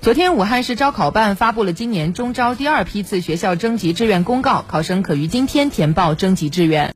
昨天武汉市招考办发布了今年中招第二批次学校征集志愿公告考生可于今天填报征集志愿。